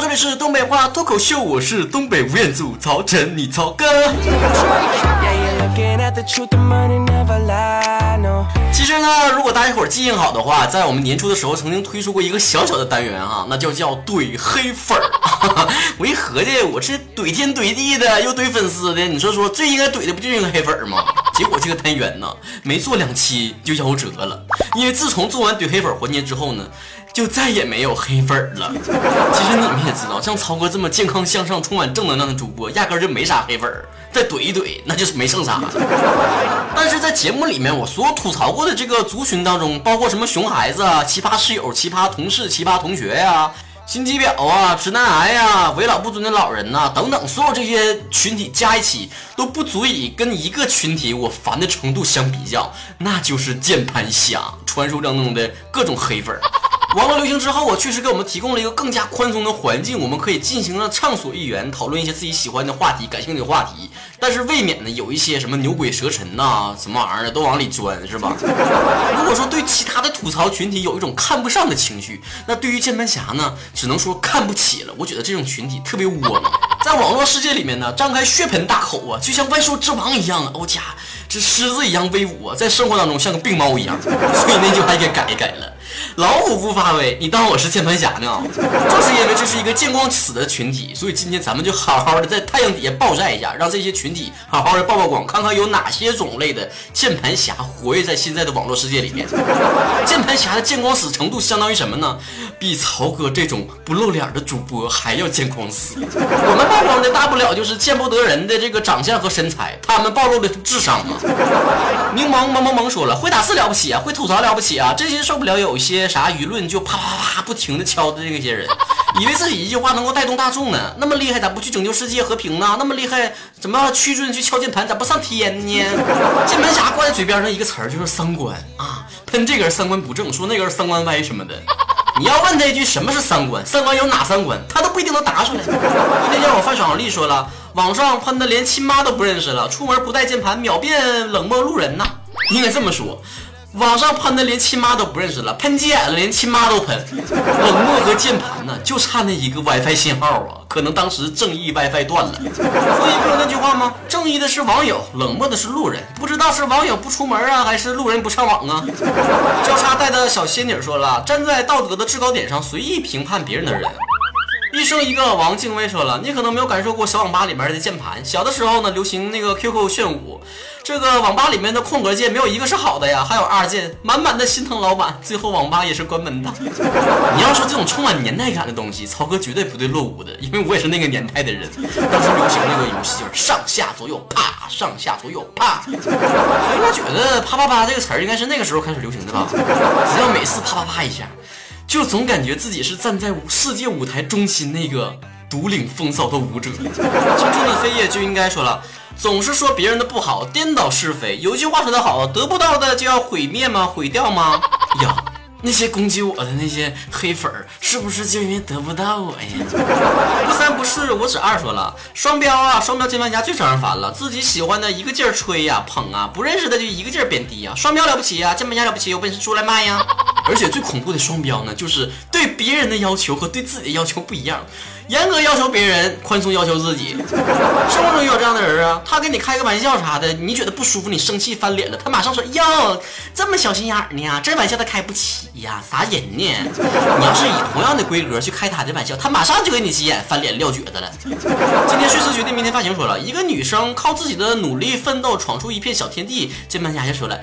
这里是东北话脱口秀，我是东北吴彦祖曹晨，你曹哥。其实呢，如果大家伙记性好的话，在我们年初的时候曾经推出过一个小小的单元哈，那就叫怼黑粉儿。我一合计，我是怼天怼地的，又怼粉丝的，你说说最应该怼的不就应该黑粉儿吗？结果这个单元呢，没做两期就夭折了，因为自从做完怼黑粉环节之后呢。就再也没有黑粉了。其实你们也知道，像曹哥这么健康向上、充满正能量的主播，压根就没啥黑粉。再怼一怼，那就是没剩啥。但是在节目里面，我所有吐槽过的这个族群当中，包括什么熊孩子啊、奇葩室友、奇葩同事、奇葩同学呀、心机婊啊、直男癌呀、为老不尊的老人呐等等，所有这些群体加一起，都不足以跟一个群体我烦的程度相比较，那就是键盘侠，传说当中的各种黑粉。网络流行之后，啊确实给我们提供了一个更加宽松的环境，我们可以尽情的畅所欲言，讨论一些自己喜欢的话题、感兴趣的话题。但是未免呢，有一些什么牛鬼蛇神呐，什么玩意儿的都往里钻，是吧？如果说对其他的吐槽群体有一种看不上的情绪，那对于键盘侠呢，只能说看不起了。我觉得这种群体特别窝囊，在网络世界里面呢，张开血盆大口啊，就像万兽之王一样啊，我家这狮子一样威武啊，在生活当中像个病猫一样，所以那句话也改改了。老虎不发威，你当我是键盘侠呢？就是因为这是一个见光死的群体，所以今天咱们就好好的在太阳底下暴晒一下，让这些群体好好的曝曝光，看看有哪些种类的键盘侠活跃在现在的网络世界里面。键盘侠的见光死程度相当于什么呢？比曹哥这种不露脸的主播还要见光死。我们曝光的大不了就是见不得人的这个长相和身材，他们暴露的是智商啊。柠檬萌萌萌说了，会打字了不起啊，会吐槽了不起啊，真心受不了有一些啥舆论就啪啪啪不停的敲的这些人，以为自己一句话能够带动大众呢，那么厉害咋不去拯救世界和平呢？那么厉害怎么屈尊去敲键盘咋不上天呢？键盘侠挂在嘴边上一个词儿就是三观啊，喷这个人三观不正，说那个人三观歪什么的。你要问他一句什么是三观，三观有哪三观，他都不一定能答出来。那天我范爽丽说了，网上喷的连亲妈都不认识了，出门不带键盘秒变冷漠路人呐。应该这么说，网上喷的连亲妈都不认识了，喷急眼了连亲妈都喷。冷漠和键盘呢，就差那一个 WiFi 信号啊，可能当时正义 WiFi 断了。所以不是那句话吗？正义的是网友，冷漠的是路人。不知道是网友不出门啊，还是路人不上网啊？交叉带的小仙女说了，站在道德的制高点上随意评判别人的人。一生一个王静薇说了，你可能没有感受过小网吧里面的键盘。小的时候呢，流行那个 QQ 炫舞，这个网吧里面的空格键没有一个是好的呀，还有二键，满满的心疼老板，最后网吧也是关门的。你要说这种充满年代感的东西，曹哥绝对不对落伍的，因为我也是那个年代的人。当时流行那个游戏就是上下左右啪，上下左右啪。所以我觉得啪啪啪这个词儿应该是那个时候开始流行的吧？只要每次啪啪啪一下。就总感觉自己是站在世界舞台中心那个独领风骚的舞者。青春的飞叶就应该说了，总是说别人的不好，颠倒是非。有句话说得好，得不到的就要毁灭吗？毁掉吗？呀，那些攻击我的那些黑粉儿，是不是就因为得不到我呀？不三不四，我指二说了，双标啊，双标键盘侠最招人烦了。自己喜欢的一个劲儿吹呀捧啊，不认识的就一个劲儿贬低呀。双标了不起呀，键盘侠了不起，有本事出来卖呀。而且最恐怖的双标呢，就是对别人的要求和对自己的要求不一样，严格要求别人，宽松要求自己。生活中也有这样的人啊，他跟你开个玩笑啥的，你觉得不舒服，你生气翻脸了，他马上说哟，这么小心眼呢，这玩笑他开不起呀，啥人呢？你要是以同样的规格去开他的玩笑，他马上就给你急眼翻脸撂蹶子了。今天睡思决定，明天发型说了一个女生靠自己的努力奋斗闯出一片小天地，键盘侠就说了。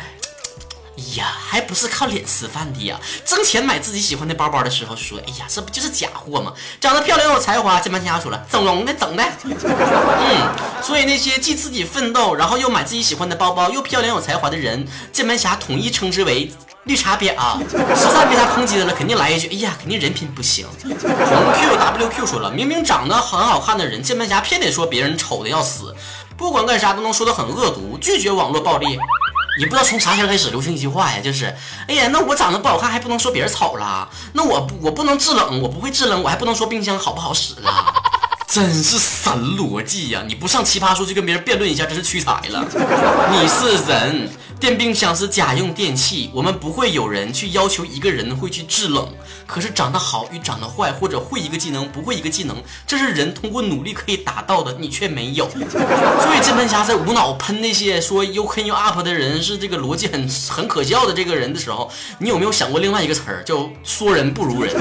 哎呀，还不是靠脸吃饭的呀！挣钱买自己喜欢的包包的时候说：“哎呀，这不就是假货吗？”长得漂亮有才华，键盘侠说了：“整容的，整的。”嗯，所以那些既自己奋斗，然后又买自己喜欢的包包，又漂亮有才华的人，键盘侠统一称之为绿茶婊。实在被他抨击的了，肯定来一句：“哎呀，肯定人品不行。”红 QWQ 说了：“明明长得很好看的人，键盘侠偏得说别人丑的要死，不管干啥都能说得很恶毒，拒绝网络暴力。”也不知道从啥时候开始流行一句话呀，就是，哎呀，那我长得不好看还不能说别人丑了？那我我不能制冷，我不会制冷，我还不能说冰箱好不好使了？真是神逻辑呀！你不上奇葩说去跟别人辩论一下，真是屈才了。你是人，电冰箱是家用电器，我们不会有人去要求一个人会去制冷。可是长得好与长得坏，或者会一个技能不会一个技能，这是人通过努力可以达到的，你却没有。所以键盘侠在无脑喷那些说又坑又 up 的人是这个逻辑很很可笑的这个人的时候，你有没有想过另外一个词儿叫说人不如人？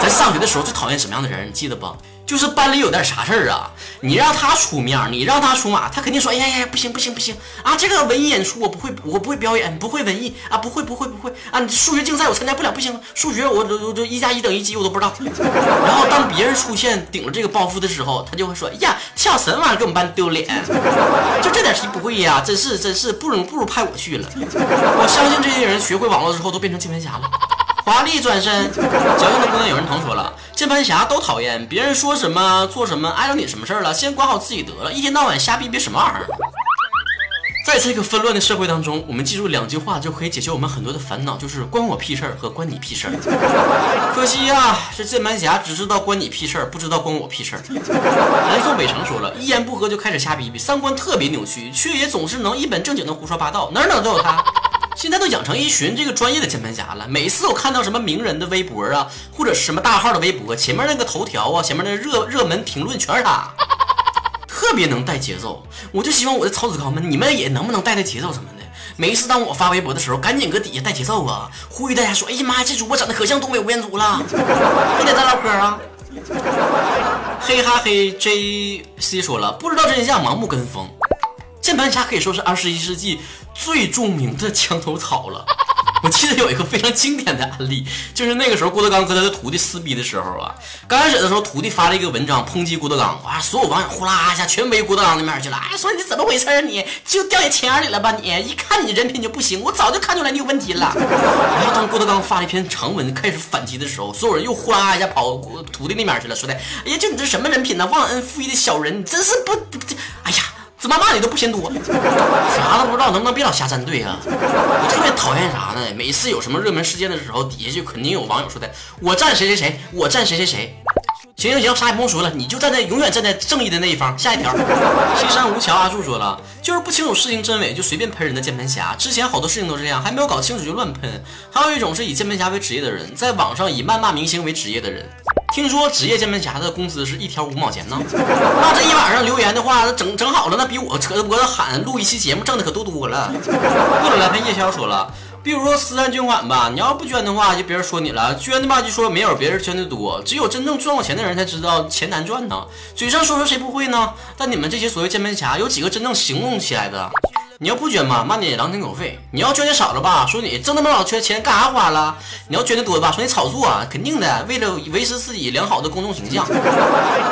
咱上学的时候最讨厌什么样的人？你记得不？就是班里有点啥事儿啊，你让他出面，你让他出马，他肯定说，哎呀呀，不行不行不行啊！这个文艺演出我不会，我不会表演，不会文艺啊，不会不会不会啊！数学竞赛我参加不了，不行，数学我我我一加一等于几我都不知道。然后当别人出现顶着这个包袱的时候，他就会说，呀，跳什么玩意儿给我们班丢脸？就这点题不会呀，真是真是不如不如派我去了。我相信这些人学会网络之后都变成键盘侠了。华丽转身，矫情的姑娘有人疼说了，键盘侠都讨厌别人说什么做什么，碍着你什么事儿了？先管好自己得了，一天到晚瞎逼逼什么玩意儿？在这个纷乱的社会当中，我们记住两句话就可以解决我们很多的烦恼，就是关我屁事儿和关你屁事儿。可惜呀，这键盘侠只知道关你屁事儿，不知道关我屁事儿。南宋北城说了一言不合就开始瞎逼逼，三观特别扭曲，却也总是能一本正经的胡说八道，哪哪都有他。现在都养成一群这个专业的键盘侠了。每次我看到什么名人的微博啊，或者什么大号的微博，前面那个头条啊，前面那热热门评论全是他，特别能带节奏。我就希望我的曹子高们，你们也能不能带带节奏什么的？每一次当我发微博的时候，赶紧搁底下带节奏啊，呼吁大家说：“哎呀妈呀，这主播长得可像东北吴彦祖了，不得再唠嗑啊！” 嘿哈嘿，JC 说了，不知道真相，盲目跟风。键盘侠可以说是二十一世纪最著名的墙头草了。我记得有一个非常经典的案例，就是那个时候郭德纲和他的徒弟撕逼的时候啊，刚开始的时候，徒弟发了一个文章抨击郭德纲，哇，所有网友呼啦一下全围郭德纲那面去了，哎，说你怎么回事啊？你就掉眼钱眼里了吧？你一看你人品就不行，我早就看出来你有问题了。然后当郭德纲发了一篇长文开始反击的时候，所有人又呼啦一下跑徒弟那面去了，说的，哎呀，就你这什么人品呢？忘恩负义的小人，你真是不不，哎呀。怎么骂你都不嫌多，啥都不知道，能不能别老瞎站队啊？我特别讨厌啥呢？每次有什么热门事件的时候，底下就肯定有网友说的，我站谁谁谁，我站谁谁谁。行行行，啥也不用说了，你就站在永远站在正义的那一方。下一条，西山无桥阿柱说了，就是不清楚事情真伪就随便喷人的键盘侠。之前好多事情都这样，还没有搞清楚就乱喷。还有一种是以键盘侠为职业的人，在网上以谩骂明星为职业的人。听说职业键盘侠的工资是一条五毛钱呢，那这一晚上留言的话，那整整好了，那比我扯着脖子喊录一期节目挣的可多多了。过了来看夜宵说了，比如说私人捐款吧，你要不捐的话，就别人说你了；捐的吧，就说没有别人捐的多。只有真正赚过钱的人才知道钱难赚呢。嘴上说说谁不会呢？但你们这些所谓键盘侠，有几个真正行动起来的？你要不捐吧，骂你狼心狗肺；你要捐的少了吧，说你挣那么老缺钱干啥花了；你要捐的多吧，说你炒作，啊肯定的，为了维持自己良好的公众形象。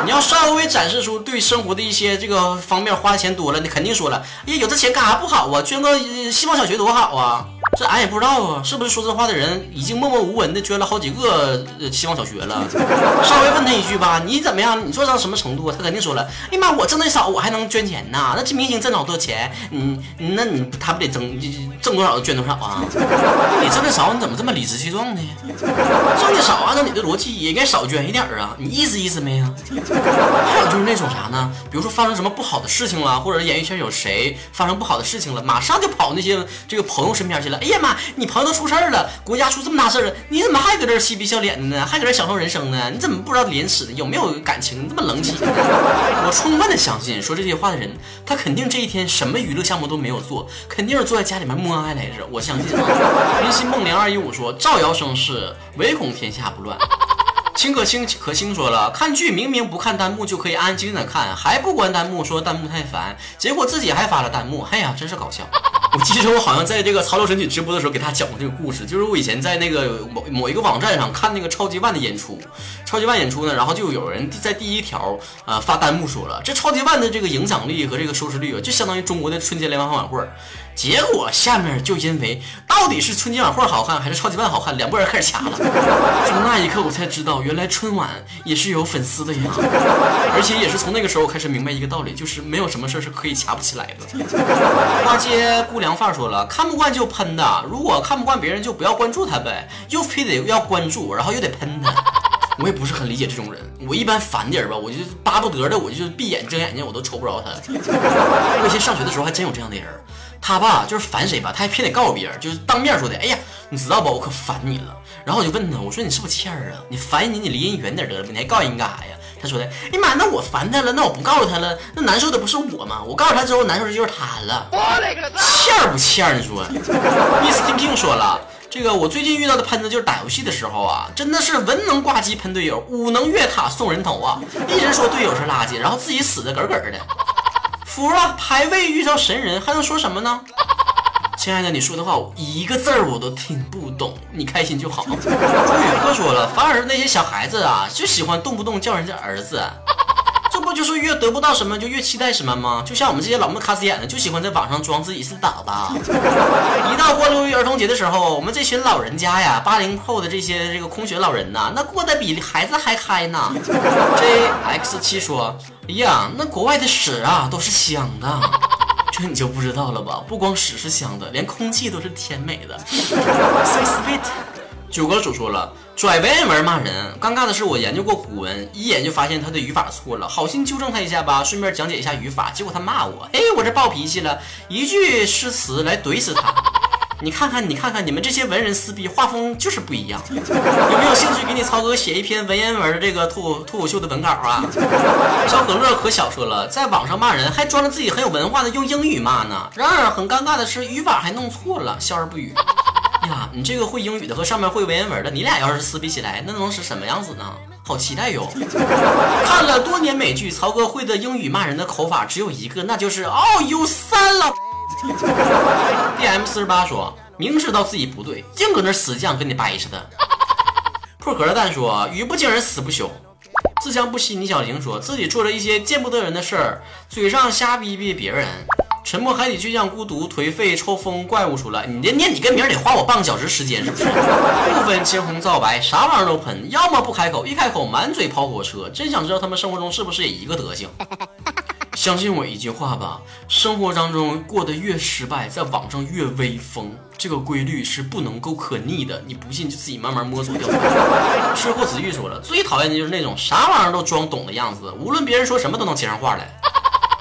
你要稍微展示出对生活的一些这个方面花的钱多了，你肯定说了，哎，有这钱干啥不好啊？捐个希望小学多好啊！这俺也不知道啊，是不是说这话的人已经默默无闻的捐了好几个希望小学了？稍微问他一句吧，你怎么样？你做到什么程度？他肯定说了，哎呀妈，我挣的少，我还能捐钱呐？那这明星挣老多钱，嗯。那你他不得挣挣多少就捐多少啊？你挣的少，你怎么这么理直气壮呢？挣的少，按照你的逻辑也该少捐一点啊！你意思意思没啊？还有就是那种啥呢？比如说发生什么不好的事情了，或者演艺圈有谁发生不好的事情了，马上就跑那些这个朋友身边去了。哎呀妈，你朋友都出事儿了，国家出这么大事儿了，你怎么还搁这嬉皮笑脸的呢？还搁这享受人生呢？你怎么不知道廉耻呢？有没有感情？你这么冷血？我充分的相信说这些话的人，他肯定这一天什么娱乐项目都没。有做，肯定是坐在家里面默哀来着。我相信啊。云心梦零二一五说：“造谣生事，唯恐天下不乱。”秦可卿可卿说了：“看剧明明不看弹幕就可以安安静静的看，还不关弹幕，说弹幕太烦，结果自己还发了弹幕。哎呀，真是搞笑。”我记得我好像在这个潮流神曲直播的时候给他讲过这个故事，就是我以前在那个某某一个网站上看那个超级万的演出，超级万演出呢，然后就有人在第一条啊发弹幕说了，这超级万的这个影响力和这个收视率啊，就相当于中国的春节联欢晚会。结果下面就因为到底是春节晚会好看还是超级万好看，两拨人开始掐了。从那一刻我才知道，原来春晚也是有粉丝的呀，而且也是从那个时候开始明白一个道理，就是没有什么事是可以掐不起来的。花街姑娘范儿说了，看不惯就喷的，如果看不惯别人就不要关注他呗，又非得要关注，然后又得喷他。我也不是很理解这种人，我一般烦点儿吧，我就巴不得的，我就闭眼睁眼睛我都瞅不着他。我以前上学的时候还真有这样的人。他吧就是烦谁吧，他还偏得告诉别人，就是当面说的。哎呀，你知道不？我可烦你了。然后我就问他，我说你是不是欠儿啊？你烦你，你离人远点得了，你还告人干啥呀？他说的，哎妈，那我烦他了，那我不告诉他了，那难受的不是我吗？我告诉他之后，难受的就是他了。欠儿不欠儿？你说？Miss King 说了。这个我最近遇到的喷子就是打游戏的时候啊，真的是文能挂机喷队友，武能越塔送人头啊！一直说队友是垃圾，然后自己死的咯咯的。服了，排位遇到神人还能说什么呢？亲爱的，你说的话我一个字儿我都听不懂，你开心就好。朱宇哥说了，反而那些小孩子啊，就喜欢动不动叫人家儿子。就是越得不到什么就越期待什么吗？就像我们这些老木卡斯眼的，就喜欢在网上装自己是宝宝。一到过六一儿童节的时候，我们这群老人家呀，八零后的这些这个空穴老人呐，那过得比孩子还嗨呢。J X 七说：“哎呀，那国外的屎啊都是香的，这你就不知道了吧？不光屎是香的，连空气都是甜美的。So sweet。”九哥主说了，拽文言文骂人。尴尬的是，我研究过古文，一眼就发现他的语法错了，好心纠正他一下吧，顺便讲解一下语法。结果他骂我，哎，我这暴脾气了，一句诗词来怼死他。你看看，你看看，你们这些文人撕逼，画风就是不一样。有没有兴趣给你曹哥写一篇文言文这个脱脱口秀的文稿啊？小可乐可小说了，在网上骂人，还装着自己很有文化的用英语骂呢。然而很尴尬的是，语法还弄错了，笑而不语。呀，你这个会英语的和上面会文言文的，你俩要是撕逼起来，那能是什么样子呢？好期待哟！看了多年美剧，曹哥会的英语骂人的口法只有一个，那就是哦，you 三了。D M 四十八说，明知道自己不对，硬搁那死犟，跟你掰似的。破壳的蛋说，语不惊人死不休。自强不息，倪小玲说自己做了一些见不得人的事儿，嘴上瞎逼逼别人。沉默海底倔强孤独颓废抽风怪物出来，你这念你个名得花我半个小时时间是不是？不分青红皂白，啥玩意儿都喷，要么不开口，一开口满嘴跑火车。真想知道他们生活中是不是也一个德行？相信我一句话吧，生活当中过得越失败，在网上越威风，这个规律是不能够可逆的。你不信就自己慢慢摸索掉。吃货子玉说了，最讨厌的就是那种啥玩意儿都装懂的样子，无论别人说什么都能接上话来。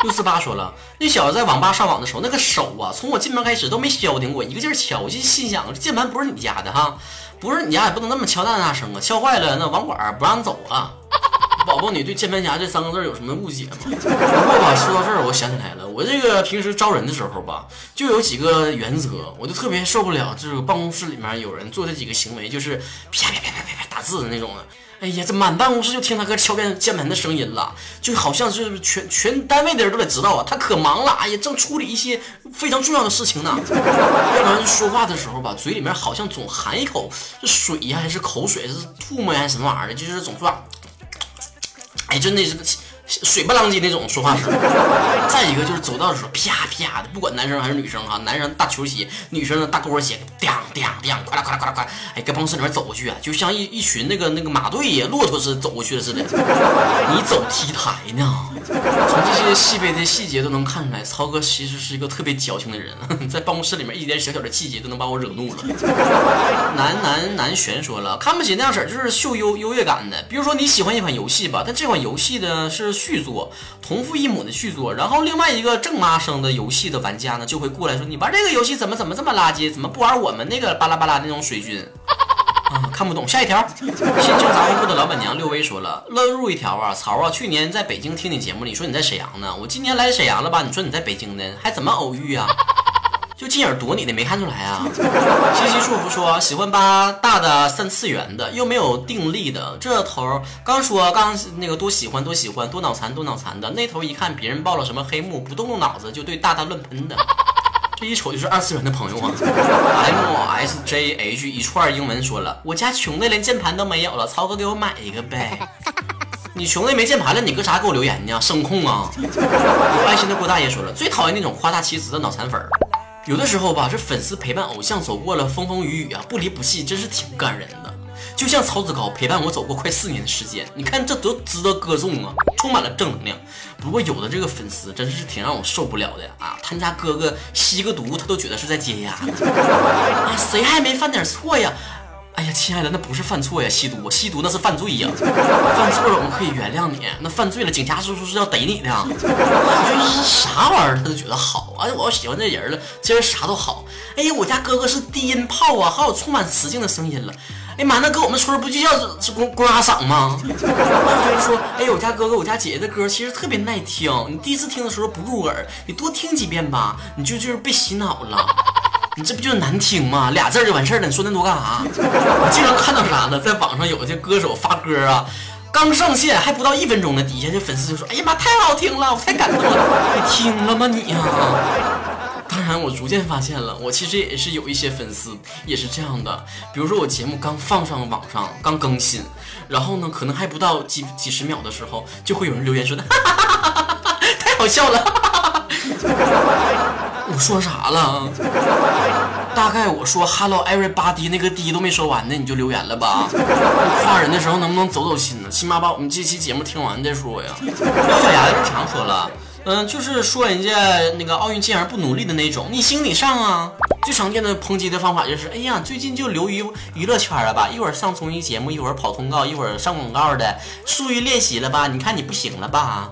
六四八说了，那小子在网吧上网的时候，那个手啊，从我进门开始都没消停过，一个劲儿敲，我就心想，键盘不是你家的哈，不是你家也不能那么敲大大声啊，敲坏了那网管不让走啊。宝宝，你对键盘侠这三个字有什么误解吗？不过吧，说到这儿，我想起来了，我这个平时招人的时候吧，就有几个原则，我就特别受不了，就是办公室里面有人做这几个行为，就是啪啪啪啪啪啪打字的那种的。哎呀，这满办公室就听他搁敲键键盘的声音了，就好像是全全单位的人都得知道啊，他可忙了，哎呀，正处理一些非常重要的事情呢。要不然说话的时候吧，嘴里面好像总含一口这水呀，还是口水，是唾沫呀，还是什么玩意儿的，就是总说，哎，真的是。水不浪叽那种说话声，再一个就是走道的时候啪啪的，不管男生还是女生哈，男生大球鞋，女生的大高跟鞋，叮叮叮，快啦快啦快啦快，哎，搁办公室里面走过去啊，就像一一群那个那个马队呀，骆驼似的走过去了似的。你走 T 台呢？从这些细微的细节都能看出来，曹哥其实是一个特别矫情的人，在办公室里面一点小小的细节都能把我惹怒了。男男男玄说了，看不起那样式就是秀优优越感的，比如说你喜欢一款游戏吧，但这款游戏呢是。续作同父异母的续作，然后另外一个正妈生的游戏的玩家呢，就会过来说：“你玩这个游戏怎么怎么这么垃圾？怎么不玩我们那个巴拉巴拉那种水军？” 啊，看不懂。下一条，新旧杂货铺的老板娘六威说了：“乱入一条啊，曹啊，去年在北京听你节目，你说你在沈阳呢，我今年来沈阳了吧？你说你在北京呢，还怎么偶遇啊？”就进眼躲你的，没看出来啊！西西祝福说喜欢八大的三次元的，又没有定力的。这头刚说刚那个多喜欢多喜欢多脑残多脑残的，那头一看别人爆了什么黑幕，不动动脑子就对大大乱喷的。这一瞅就是二次元的朋友啊！M S J H 一串英文说了，我家穷的连键盘都没有了，曹哥给我买一个呗。你穷的没键盘了，你搁啥给我留言呢？声控啊！有爱心的郭大爷说了，最讨厌那种夸大其词的脑残粉儿。有的时候吧，这粉丝陪伴偶像走过了风风雨雨啊，不离不弃，真是挺感人的。就像曹子高陪伴我走过快四年的时间，你看这多值得歌颂啊，充满了正能量。不过有的这个粉丝真是挺让我受不了的啊，他家哥哥吸个毒，他都觉得是在解压啊，谁还没犯点错呀？哎呀，亲爱的，那不是犯错呀，吸毒，吸毒那是犯罪呀。犯错了我们可以原谅你，那犯罪了，警察叔叔是要逮你的。我觉得是啥玩意儿，他都觉得好。哎，我要喜欢这人了，这人啥都好。哎呀，我家哥哥是低音炮啊，还有充满磁性的声音了。哎呀妈，那搁我们村不就叫是公公鸭嗓吗？有人说，哎，我家哥哥、我家姐姐的歌其实特别耐听，你第一次听的时候不入耳，你多听几遍吧，你就就是被洗脑了。你这不就难听吗？俩字就完事儿了，你说那么多干啥？我经常看到啥呢？在网上有些歌手发歌啊，刚上线还不到一分钟呢，底下这粉丝就说：“哎呀妈，太好听了，我太感动了。”你听了吗你呀？当然，我逐渐发现了，我其实也是有一些粉丝也是这样的。比如说我节目刚放上网上，刚更新，然后呢，可能还不到几几十秒的时候，就会有人留言说的：“太好笑了。” 我说啥了？大概我说 “Hello everybody” 那个滴都没说完呢，你就留言了吧？夸人的时候能不能走走心呢？起码把我们这期节目听完再说呀。小牙日常说了，嗯，就是说人家那个奥运健儿不努力的那种，你行你上啊。最常见的抨击的方法就是，哎呀，最近就流于娱乐圈了吧？一会儿上综艺节目，一会儿跑通告，一会儿上广告的，疏于练习了吧？你看你不行了吧？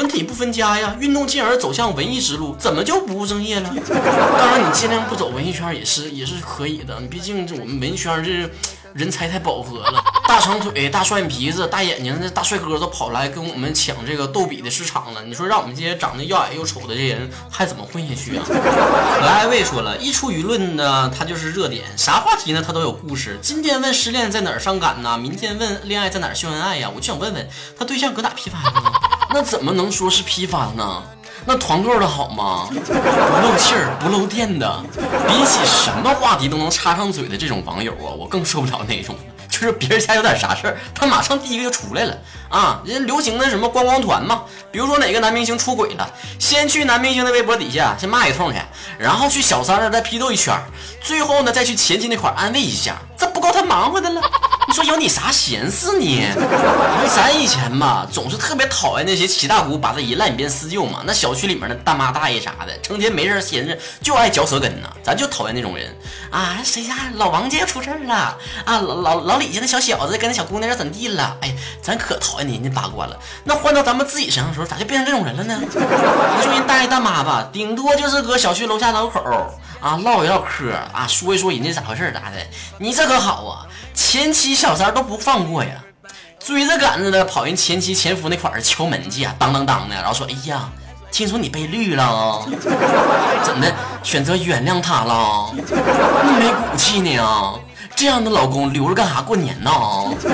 文体不分家呀，运动进而走向文艺之路，怎么就不务正业了？当然，你尽量不走文艺圈也是也是可以的。毕竟这我们文艺圈这人才太饱和了，大长腿、大双眼皮子、大眼睛的大帅哥都跑来跟我们抢这个逗比的市场了。你说让我们这些长得又矮又丑的这些人还怎么混下去啊？可爱卫说了一出舆论呢，他就是热点，啥话题呢他都有故事。今天问失恋在哪儿伤感呢？明天问恋爱在哪儿秀恩爱呀？我就想问问他对象搁哪批发的呢？那怎么能说是批发呢？那团购的好吗？不漏气儿、不漏电的，比起什么话题都能插上嘴的这种网友啊，我更受不了那种。就是别人家有点啥事儿，他马上第一个就出来了啊！人流行的什么观光团嘛，比如说哪个男明星出轨了，先去男明星的微博底下先骂一通去，然后去小三那再批斗一圈，最后呢再去前妻那块安慰一下，这不够他忙活的了。你说有你啥闲事呢？因为咱以前吧，总是特别讨厌那些七大姑八大姨烂鞭四舅嘛，那小区里面的大妈大爷啥的，成天没事闲着就爱嚼舌根呢，咱就讨厌那种人啊！谁家老王家出事了啊？老老老李家那小小子跟那小姑娘要怎地了？哎，咱可讨厌人家八卦了。那换到咱们自己身上的时候，咋就变成这种人了呢？你说人大爷大妈吧，顶多就是搁小区楼下楼口啊唠一唠嗑啊，说一说人家咋回事咋的。你这可好啊！前妻小三都不放过呀，追着赶着的跑人前妻前夫那块儿敲门去啊，当当当的，然后说：“哎呀，听说你被绿了，怎的选择原谅他了？那没骨气呢啊？这样的老公留着干啥过年呢？就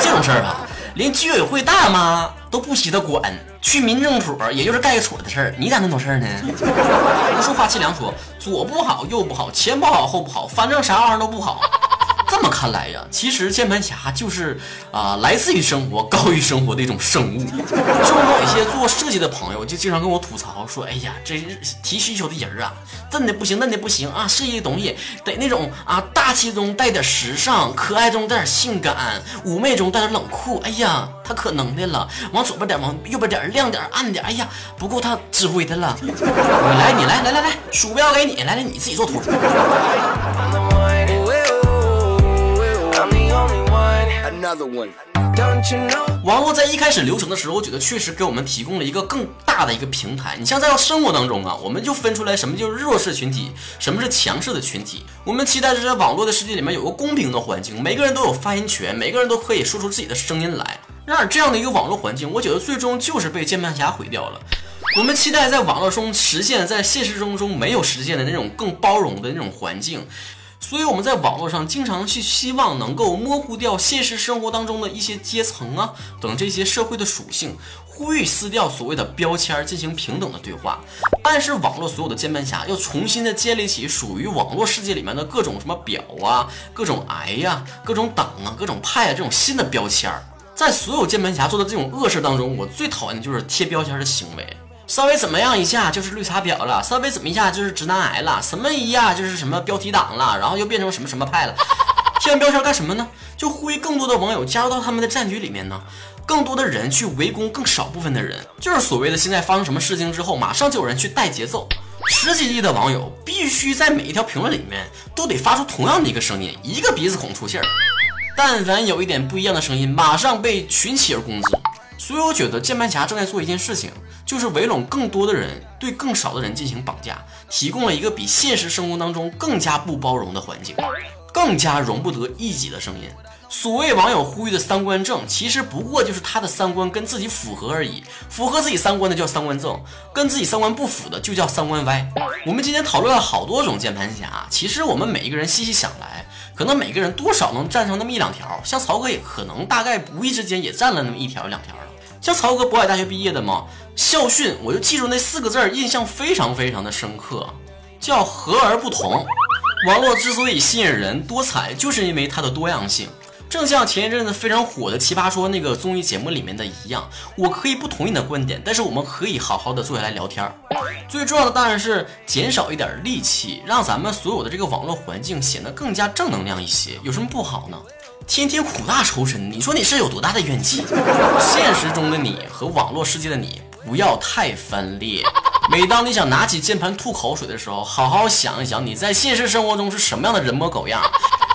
这种事儿啊，连居委会大妈都不稀得管，去民政所也就是盖个戳的事儿，你咋那么多事儿呢？” 无数话凄凉说：“左不好，右不好，前不好，后不好，反正啥玩意儿都不好。”这么看来呀，其实键盘侠就是啊，来自于生活、高于生活的一种生物。就我一些做设计的朋友就经常跟我吐槽说：“哎呀，这提需求的人啊，这的不行，那的不行啊，设计的东西得那种啊，大气中带点时尚，可爱中带点性感，妩媚中带点冷酷。哎呀，他可能的了，往左边点，往右边点，亮点暗点。哎呀，不够他指挥的了。你来，你来，来来来，鼠标给你，来来，你自己做图。”网络在一开始流行的时候，我觉得确实给我们提供了一个更大的一个平台。你像在生活当中啊，我们就分出来什么就是弱势群体，什么是强势的群体。我们期待着在网络的世界里面有个公平的环境，每个人都有发言权，每个人都可以说出自己的声音来。然而这样的一个网络环境，我觉得最终就是被键盘侠毁掉了。我们期待在网络中实现在现实中中没有实现的那种更包容的那种环境。所以我们在网络上经常去希望能够模糊掉现实生活当中的一些阶层啊等这些社会的属性，呼吁撕掉所谓的标签，进行平等的对话。但是网络所有的键盘侠要重新的建立起属于网络世界里面的各种什么表啊、各种癌呀、各种党啊、各种派啊这种新的标签。在所有键盘侠做的这种恶事当中，我最讨厌的就是贴标签的行为。稍微怎么样一下就是绿茶婊了，稍微怎么一下就是直男癌了，什么一下就是什么标题党了，然后又变成什么什么派了。贴完标签干什么呢？就呼吁更多的网友加入到他们的战局里面呢，更多的人去围攻更少部分的人，就是所谓的现在发生什么事情之后，马上就有人去带节奏。十几亿的网友必须在每一条评论里面都得发出同样的一个声音，一个鼻子孔出气儿。但凡有一点不一样的声音，马上被群起而攻之。所以我觉得键盘侠正在做一件事情，就是围拢更多的人对更少的人进行绑架，提供了一个比现实生活当中更加不包容的环境，更加容不得异己的声音。所谓网友呼吁的三观正，其实不过就是他的三观跟自己符合而已。符合自己三观的叫三观正，跟自己三观不符的就叫三观歪。我们今天讨论了好多种键盘侠，其实我们每一个人细细想来，可能每个人多少能占上那么一两条。像曹哥也可能大概无意之间也占了那么一条两条。像曹哥渤海大学毕业的嘛，校训我就记住那四个字儿，印象非常非常的深刻，叫和而不同。网络之所以吸引人、多彩，就是因为它的多样性。正像前一阵子非常火的《奇葩说》那个综艺节目里面的一样，我可以不同意你的观点，但是我们可以好好的坐下来聊天儿。最重要的当然是减少一点戾气，让咱们所有的这个网络环境显得更加正能量一些。有什么不好呢？天天苦大仇深，你说你是有多大的怨气？现实中的你和网络世界的你不要太分裂。每当你想拿起键盘吐口水的时候，好好想一想你在现实生活中是什么样的人模狗样。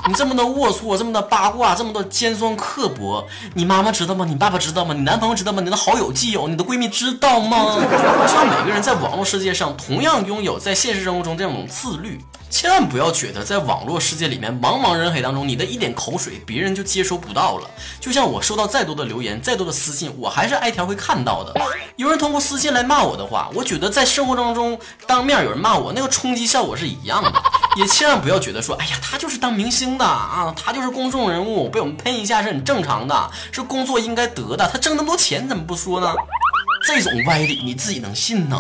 你这么的龌龊，这么的八卦，这么的尖酸刻薄，你妈妈知道吗？你爸爸知道吗？你男朋友知道吗？你的好友、基友、你的闺蜜知道吗？希望每个人在网络世界上同样拥有在现实生活中这种自律。千万不要觉得在网络世界里面茫茫人海当中，你的一点口水别人就接收不到了。就像我收到再多的留言、再多的私信，我还是挨条会看到的。有人通过私信来骂我的话，我觉得在生活当中当面有人骂我，那个冲击效果是一样的。也千万不要觉得说，哎呀，他就是当明星的啊，他就是公众人物，被我们喷一下是很正常的，是工作应该得的。他挣那么多钱，怎么不说呢？这种歪理你自己能信呢？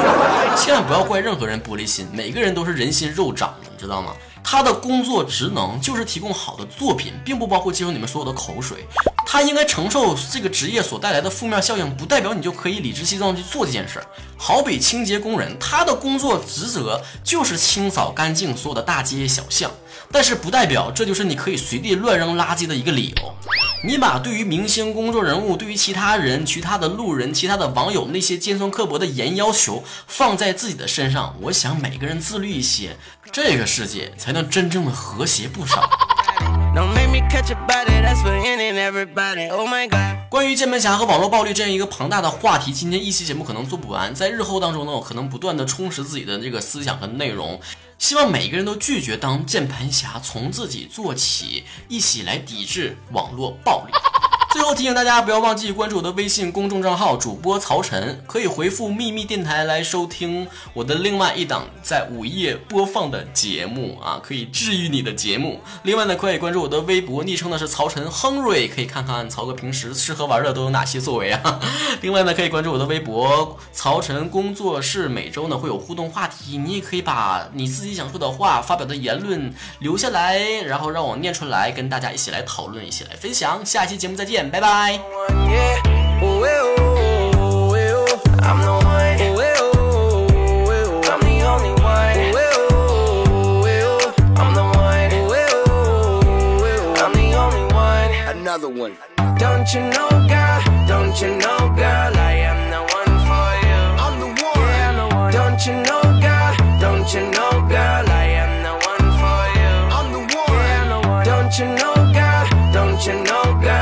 千万不要怪任何人玻璃心，每个人都是人心肉长的，你知道吗？他的工作职能就是提供好的作品，并不包括接受你们所有的口水。他应该承受这个职业所带来的负面效应，不代表你就可以理直气壮去做这件事儿。好比清洁工人，他的工作职责就是清扫干净所有的大街小巷，但是不代表这就是你可以随地乱扔垃圾的一个理由。你把对于明星、公众人物、对于其他人、其他的路人、其他的网友那些尖酸刻薄的严要求放在自己的身上，我想每个人自律一些，这个世界才能真正的和谐不少。关于键盘侠和网络暴力这样一个庞大的话题，今天一期节目可能做不完，在日后当中呢，我可能不断的充实自己的这个思想和内容，希望每个人都拒绝当键盘侠，从自己做起，一起来抵制网络暴力。最后提醒大家，不要忘记关注我的微信公众账号主播曹晨，可以回复“秘密电台”来收听我的另外一档在午夜播放的节目啊，可以治愈你的节目。另外呢，可以关注我的微博，昵称呢是曹晨亨瑞，可以看看曹哥平时吃喝玩乐都有哪些作为啊。另外呢，可以关注我的微博曹晨工作室，每周呢会有互动话题，你也可以把你自己想说的话、发表的言论留下来，然后让我念出来，跟大家一起来讨论，一起来分享。下期节目再见。拜拜。Another one. Don't you know, girl? Don't you know, girl? I am the one for you. I'm the one. Yeah, I'm the one. Don't you know, girl? Don't you know, girl? I am the one for you. I'm the one. Yeah, I'm the one. Don't you know, girl? Don't you know, girl?